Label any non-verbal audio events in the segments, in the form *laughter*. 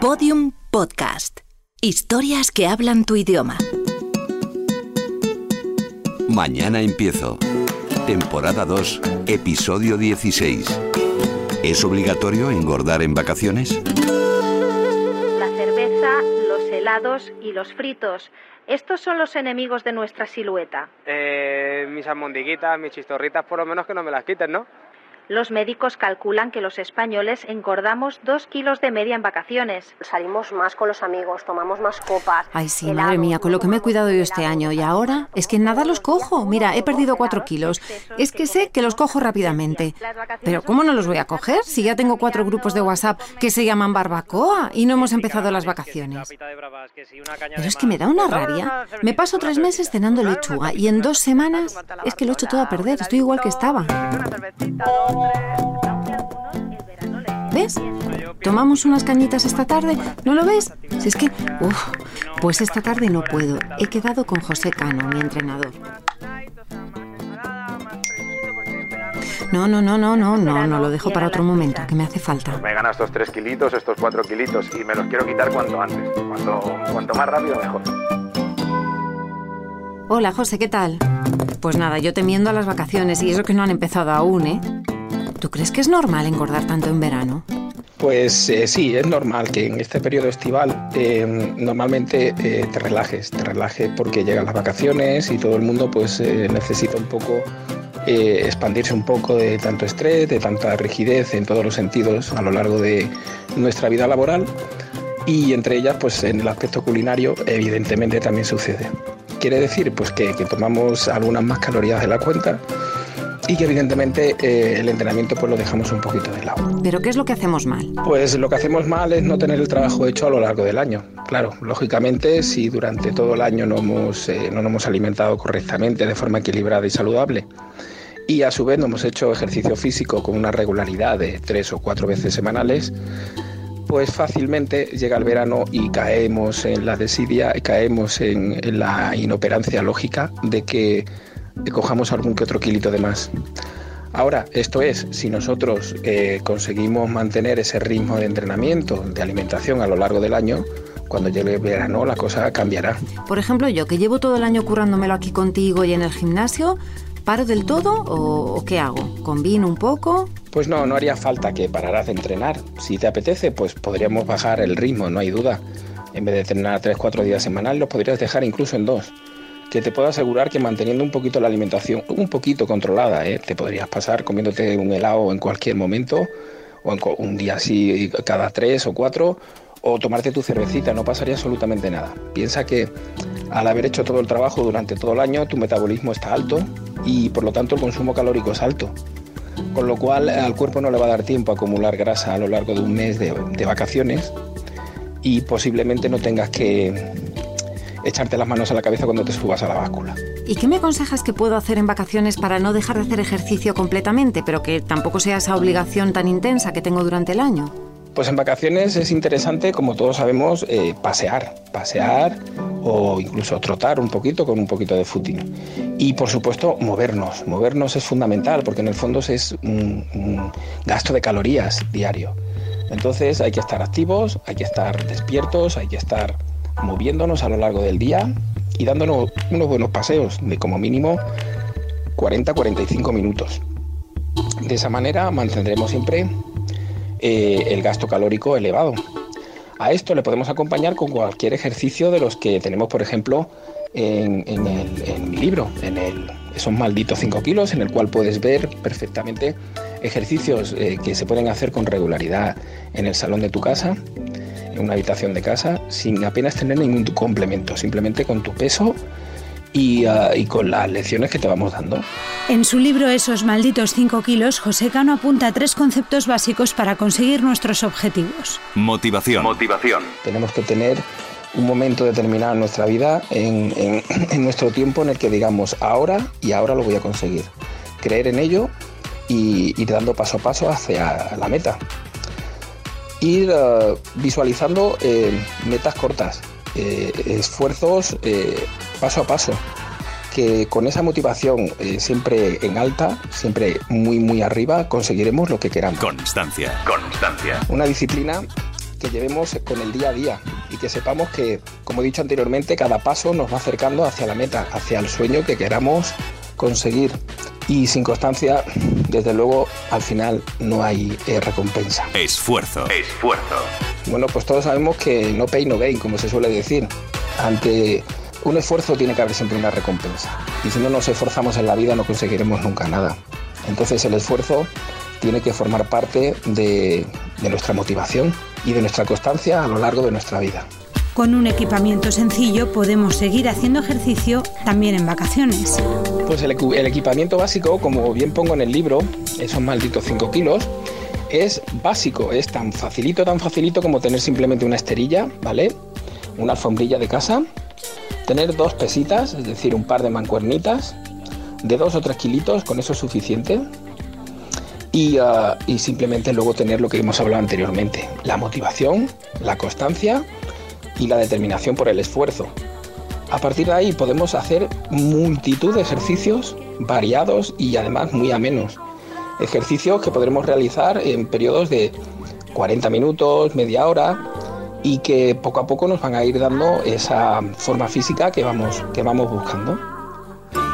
Podium Podcast. Historias que hablan tu idioma. Mañana empiezo. Temporada 2, episodio 16. ¿Es obligatorio engordar en vacaciones? La cerveza, los helados y los fritos. Estos son los enemigos de nuestra silueta. Eh, mis almondiguitas, mis chistorritas, por lo menos que no me las quiten, ¿no? Los médicos calculan que los españoles engordamos dos kilos de media en vacaciones. Salimos más con los amigos, tomamos más copas. Ay, sí, madre mía, con lo que me he cuidado yo este año. Y ahora es que nada los cojo. Mira, he perdido cuatro kilos. Es que sé que los cojo rápidamente. Pero ¿cómo no los voy a coger si ya tengo cuatro grupos de WhatsApp que se llaman barbacoa y no hemos empezado las vacaciones? Pero es que me da una rabia. Me paso tres meses cenando lechuga y en dos semanas es que lo he hecho todo a perder. Estoy igual que estaba. ¿Ves? Tomamos unas cañitas esta tarde, ¿no lo ves? Si es que, pues esta tarde no puedo. He quedado con José Cano, mi entrenador. No, no, no, no, no, no, no lo dejo para otro momento, que me hace falta. Me gana estos 3 kilitos, estos 4 kilitos y me los quiero quitar cuanto antes. Cuanto, cuanto más rápido, mejor. Hola, José, ¿qué tal? Pues nada, yo temiendo a las vacaciones y eso que no han empezado aún, ¿eh? ¿Tú crees que es normal engordar tanto en verano? Pues eh, sí, es normal que en este periodo estival eh, normalmente eh, te relajes, te relajes porque llegan las vacaciones y todo el mundo pues necesita un poco expandirse un poco de tanto estrés, de tanta rigidez en todos los sentidos a lo largo de nuestra vida laboral y entre ellas pues en el aspecto culinario evidentemente también sucede. Quiere decir pues que tomamos algunas más calorías de la cuenta y que evidentemente eh, el entrenamiento pues lo dejamos un poquito de lado. ¿Pero qué es lo que hacemos mal? Pues lo que hacemos mal es no tener el trabajo hecho a lo largo del año. Claro, lógicamente si durante todo el año no, hemos, eh, no nos hemos alimentado correctamente, de forma equilibrada y saludable, y a su vez no hemos hecho ejercicio físico con una regularidad de tres o cuatro veces semanales, pues fácilmente llega el verano y caemos en la desidia, y caemos en, en la inoperancia lógica de que cojamos algún que otro kilito de más. Ahora, esto es, si nosotros eh, conseguimos mantener ese ritmo de entrenamiento, de alimentación a lo largo del año, cuando llegue el verano la cosa cambiará. Por ejemplo, yo que llevo todo el año currándomelo aquí contigo y en el gimnasio, ¿paro del todo o, o qué hago? ¿Combino un poco? Pues no, no haría falta que pararas de entrenar. Si te apetece, pues podríamos bajar el ritmo, no hay duda. En vez de entrenar 3-4 días semanales, los podrías dejar incluso en dos. Que te puedo asegurar que manteniendo un poquito la alimentación, un poquito controlada, ¿eh? te podrías pasar comiéndote un helado en cualquier momento, o en un día así cada tres o cuatro, o tomarte tu cervecita, no pasaría absolutamente nada. Piensa que al haber hecho todo el trabajo durante todo el año, tu metabolismo está alto y por lo tanto el consumo calórico es alto. Con lo cual al cuerpo no le va a dar tiempo a acumular grasa a lo largo de un mes de vacaciones y posiblemente no tengas que echarte las manos a la cabeza cuando te subas a la báscula. ¿Y qué me aconsejas que puedo hacer en vacaciones para no dejar de hacer ejercicio completamente, pero que tampoco sea esa obligación tan intensa que tengo durante el año? Pues en vacaciones es interesante, como todos sabemos, eh, pasear, pasear o incluso trotar un poquito con un poquito de footing. Y por supuesto, movernos. Movernos es fundamental porque en el fondo es un, un gasto de calorías diario. Entonces hay que estar activos, hay que estar despiertos, hay que estar moviéndonos a lo largo del día y dándonos unos buenos paseos de como mínimo 40-45 minutos. De esa manera mantendremos siempre eh, el gasto calórico elevado. A esto le podemos acompañar con cualquier ejercicio de los que tenemos, por ejemplo, en, el, mi libro, en el, esos malditos 5 kilos, en el cual puedes ver perfectamente ejercicios eh, que se pueden hacer con regularidad en el salón de tu casa, en una habitación de casa, sin apenas tener ningún complemento, simplemente con tu peso y, uh, y con las lecciones que te vamos dando. En su libro Esos malditos 5 kilos, José Cano apunta tres conceptos básicos para conseguir nuestros objetivos. Motivación. Motivación. Tenemos que tener un momento determinado en nuestra vida, en, en, *clears throat* en, nuestro tiempo, en el que digamos ahora y ahora lo voy a conseguir. Creer en ello y ir dando paso a paso hacia la meta. Ir uh, visualizando eh, metas cortas, eh, esfuerzos eh, paso a paso. Que con esa motivación eh, siempre en alta, siempre muy muy arriba, conseguiremos lo que queramos. Constancia. Constancia. Una disciplina que llevemos con el día a día y que sepamos que, como he dicho anteriormente, cada paso nos va acercando hacia la meta, hacia el sueño que queramos conseguir. Y sin constancia, desde luego, al final no hay eh, recompensa. Esfuerzo. Esfuerzo. Bueno, pues todos sabemos que no pay, no gain, como se suele decir. Ante un esfuerzo tiene que haber siempre una recompensa. Y si no nos esforzamos en la vida no conseguiremos nunca nada. Entonces el esfuerzo tiene que formar parte de, de nuestra motivación y de nuestra constancia a lo largo de nuestra vida. Con un equipamiento sencillo podemos seguir haciendo ejercicio también en vacaciones. Pues el, equi- el equipamiento básico, como bien pongo en el libro, esos malditos 5 kilos, es básico, es tan facilito, tan facilito como tener simplemente una esterilla, ¿vale? Una alfombrilla de casa, tener dos pesitas, es decir, un par de mancuernitas, de dos o tres kilitos, con eso es suficiente. Y, ah, y simplemente luego tener lo que hemos hablado anteriormente, la motivación, la constancia y la determinación por el esfuerzo. A partir de ahí podemos hacer multitud de ejercicios variados y además muy amenos. Ejercicios que podremos realizar en periodos de 40 minutos, media hora y que poco a poco nos van a ir dando esa forma física que vamos, que vamos buscando.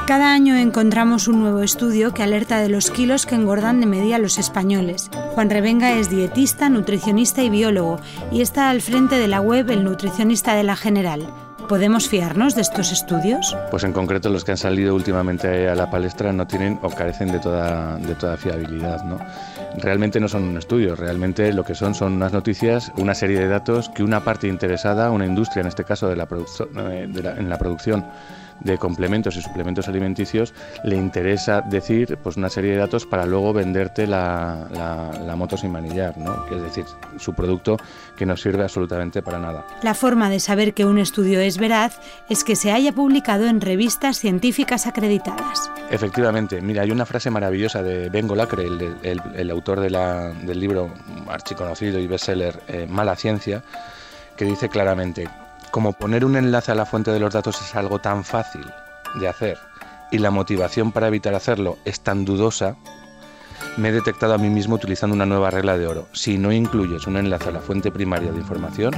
Cada año encontramos un nuevo estudio que alerta de los kilos que engordan de media los españoles. Juan Revenga es dietista, nutricionista y biólogo y está al frente de la web El Nutricionista de la General. ¿Podemos fiarnos de estos estudios? Pues en concreto los que han salido últimamente a la palestra no tienen o carecen de toda, de toda fiabilidad. ¿no? Realmente no son un estudio, realmente lo que son son unas noticias, una serie de datos que una parte interesada, una industria en este caso de la producción, de en la producción de complementos y suplementos alimenticios, le interesa decir pues una serie de datos para luego venderte la, la- la moto sin manillar, ¿no? es decir, su producto que no sirve absolutamente para nada. La forma de saber que un estudio es veraz es que se haya publicado en revistas científicas acreditadas. Efectivamente, mira, hay una frase maravillosa de Ben Golacre, el, el- el autor de la- del libro archiconocido y bestseller eh, Mala Ciencia, que dice claramente, como poner un enlace a la fuente de los datos es algo tan fácil de hacer y la motivación para evitar hacerlo es tan dudosa, me he detectado a mí mismo utilizando una nueva regla de oro. Si no incluyes un enlace a la fuente primaria de información,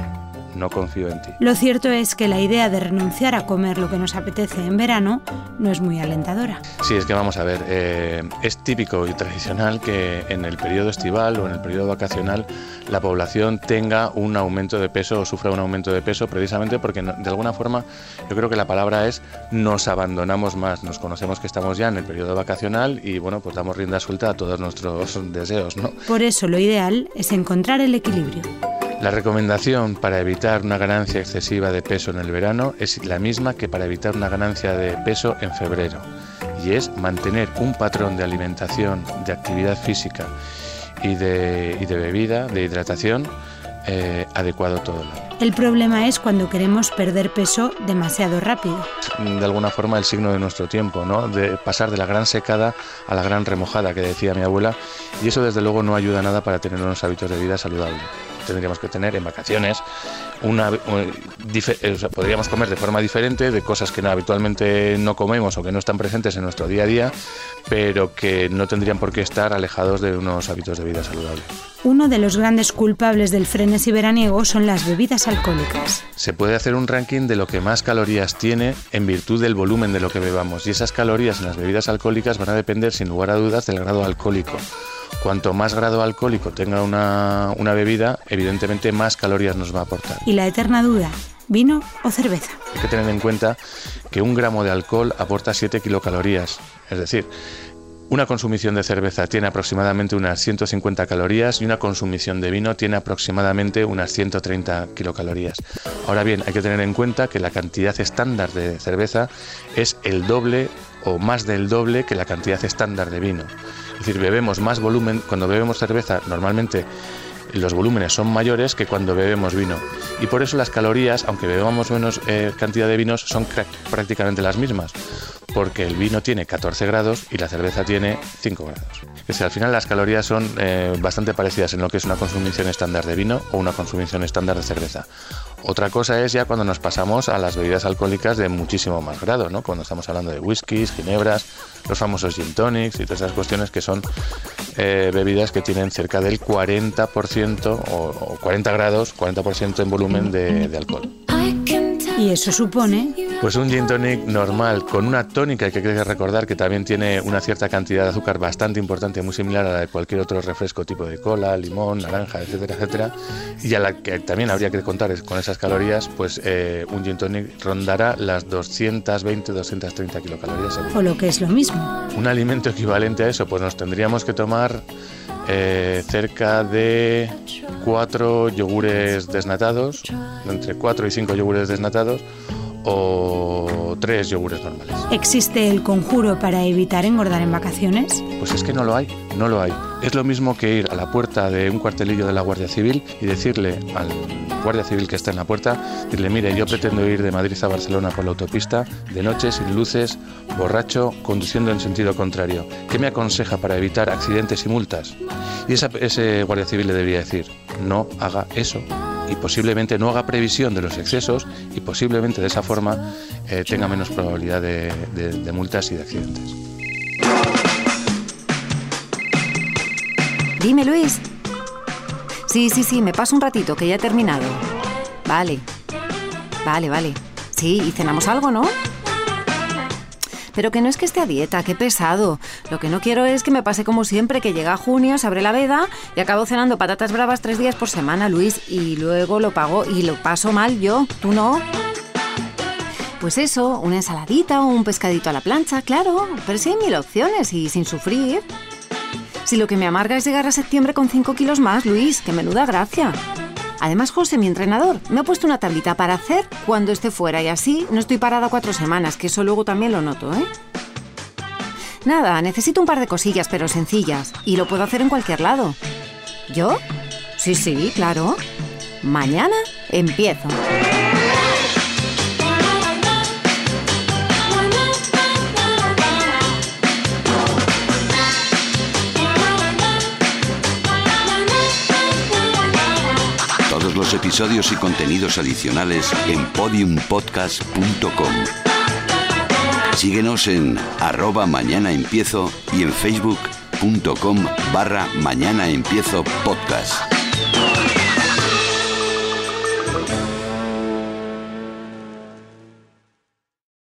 no confío en ti. Lo cierto es que la idea de renunciar a comer lo que nos apetece en verano no es muy alentadora. Sí, es que vamos a ver, eh, es típico y tradicional que en el periodo estival o en el periodo vacacional la población tenga un aumento de peso o sufra un aumento de peso precisamente porque de alguna forma yo creo que la palabra es nos abandonamos más, nos conocemos que estamos ya en el periodo vacacional y bueno, pues damos rienda suelta a todos nuestros deseos, ¿no? Por eso lo ideal es encontrar el equilibrio. La recomendación para evitar una ganancia excesiva de peso en el verano es la misma que para evitar una ganancia de peso en febrero, y es mantener un patrón de alimentación, de actividad física y de, y de bebida, de hidratación, eh, adecuado todo el año. El problema es cuando queremos perder peso demasiado rápido. De alguna forma el signo de nuestro tiempo, ¿no? De pasar de la gran secada a la gran remojada que decía mi abuela, y eso desde luego no ayuda nada para tener unos hábitos de vida saludables. Tendríamos que tener en vacaciones una, eh, o sea, podríamos comer de forma diferente de cosas que no- habitualmente no comemos o que no están presentes en nuestro día a día, pero que no tendrían por qué estar alejados de unos hábitos de vida saludables. Uno de los grandes culpables del frenesí veraniego son las bebidas alcohólicas. Se puede hacer un ranking de lo que más calorías tiene en virtud del volumen de lo que bebamos y esas calorías en las bebidas alcohólicas van a depender sin lugar a dudas del grado alcohólico. Cuanto más grado alcohólico tenga una, una bebida, evidentemente más calorías nos va a aportar. Y la eterna duda, ¿vino o cerveza? Hay que tener en cuenta que un gramo de alcohol aporta 7 kilocalorías. Es decir, una consumición de cerveza tiene aproximadamente unas 150 calorías y una consumición de vino tiene aproximadamente unas 130 kilocalorías. Ahora bien, hay que tener en cuenta que la cantidad estándar de cerveza es el doble o más del doble que la cantidad estándar de vino. Es decir, bebemos más volumen, cuando bebemos cerveza normalmente los volúmenes son mayores que cuando bebemos vino. Y por eso las calorías, aunque bebamos menos eh, cantidad de vinos, son prácticamente las mismas. porque el vino tiene 14 grados y la cerveza tiene 5 grados. Es decir, al final las calorías son eh, bastante parecidas en lo que es una consumición estándar de vino o una consumición estándar de cerveza. Otra cosa es ya cuando nos pasamos a las bebidas alcohólicas de muchísimo más grado, ¿no? Cuando estamos hablando de whiskies, ginebras, los famosos gin tonics y todas esas cuestiones que son eh, bebidas que tienen cerca del 40% o, 40 grados, 40% en volumen de alcohol. Y eso supone... Pues un gin tonic normal, con una tónica que hay que recordar que también tiene una cierta cantidad de azúcar bastante importante, muy similar a la de cualquier otro refresco tipo de cola, limón, naranja, etcétera, etcétera. Y a la que también habría que contar con esas calorías, pues eh, un gin tonic rondará las 220-230 kilocalorías. O lo que es lo mismo. Un alimento equivalente a eso, pues nos tendríamos que tomar eh, cerca de cuatro yogures desnatados, entre cuatro y cinco yogures desnatados o tres yogures normales. ¿Existe el conjuro para evitar engordar en vacaciones? Pues es que no lo hay, no lo hay. Es lo mismo que ir a la puerta de un cuartelillo de la Guardia Civil y decirle al Guardia Civil que está en la puerta, decirle, mire, yo pretendo ir de Madrid a Barcelona por la autopista, de noche, sin luces, borracho, conduciendo en sentido contrario. ¿Qué me aconseja para evitar accidentes y multas? Y ese Guardia Civil le debería decir, no haga eso y posiblemente no haga previsión de los excesos y posiblemente de esa forma eh, tenga menos probabilidad de multas y de accidentes. Dime, Luis. Sí, sí, sí, me paso un ratito, que ya he terminado. Vale. Vale, vale. Sí, y cenamos algo, ¿no? Pero que no es que esté a dieta, qué pesado. Lo que no quiero es que me pase como siempre, que llega junio, se abre la veda y acabo cenando patatas bravas tres días por semana, Luis, y luego lo pago y lo paso mal yo, ¿tú no? Pues eso, una ensaladita o un pescadito a la plancha, claro, pero sí hay mil opciones y sin sufrir. Si lo que me amarga es llegar a septiembre con 5 kilos más, Luis, que menuda gracia. Además, José, mi entrenador, me ha puesto una tablita para hacer cuando esté fuera y así no estoy parada cuatro semanas, que eso luego también lo noto, ¿eh? Nada, necesito un par de cosillas, pero sencillas, y lo puedo hacer en cualquier lado. ¿Yo? Sí, sí, claro. Mañana empiezo. Episodios y contenidos adicionales en podiumpodcast.com. Síguenos en arroba mañana empiezo y en facebook.com barra mañana empiezo podcast.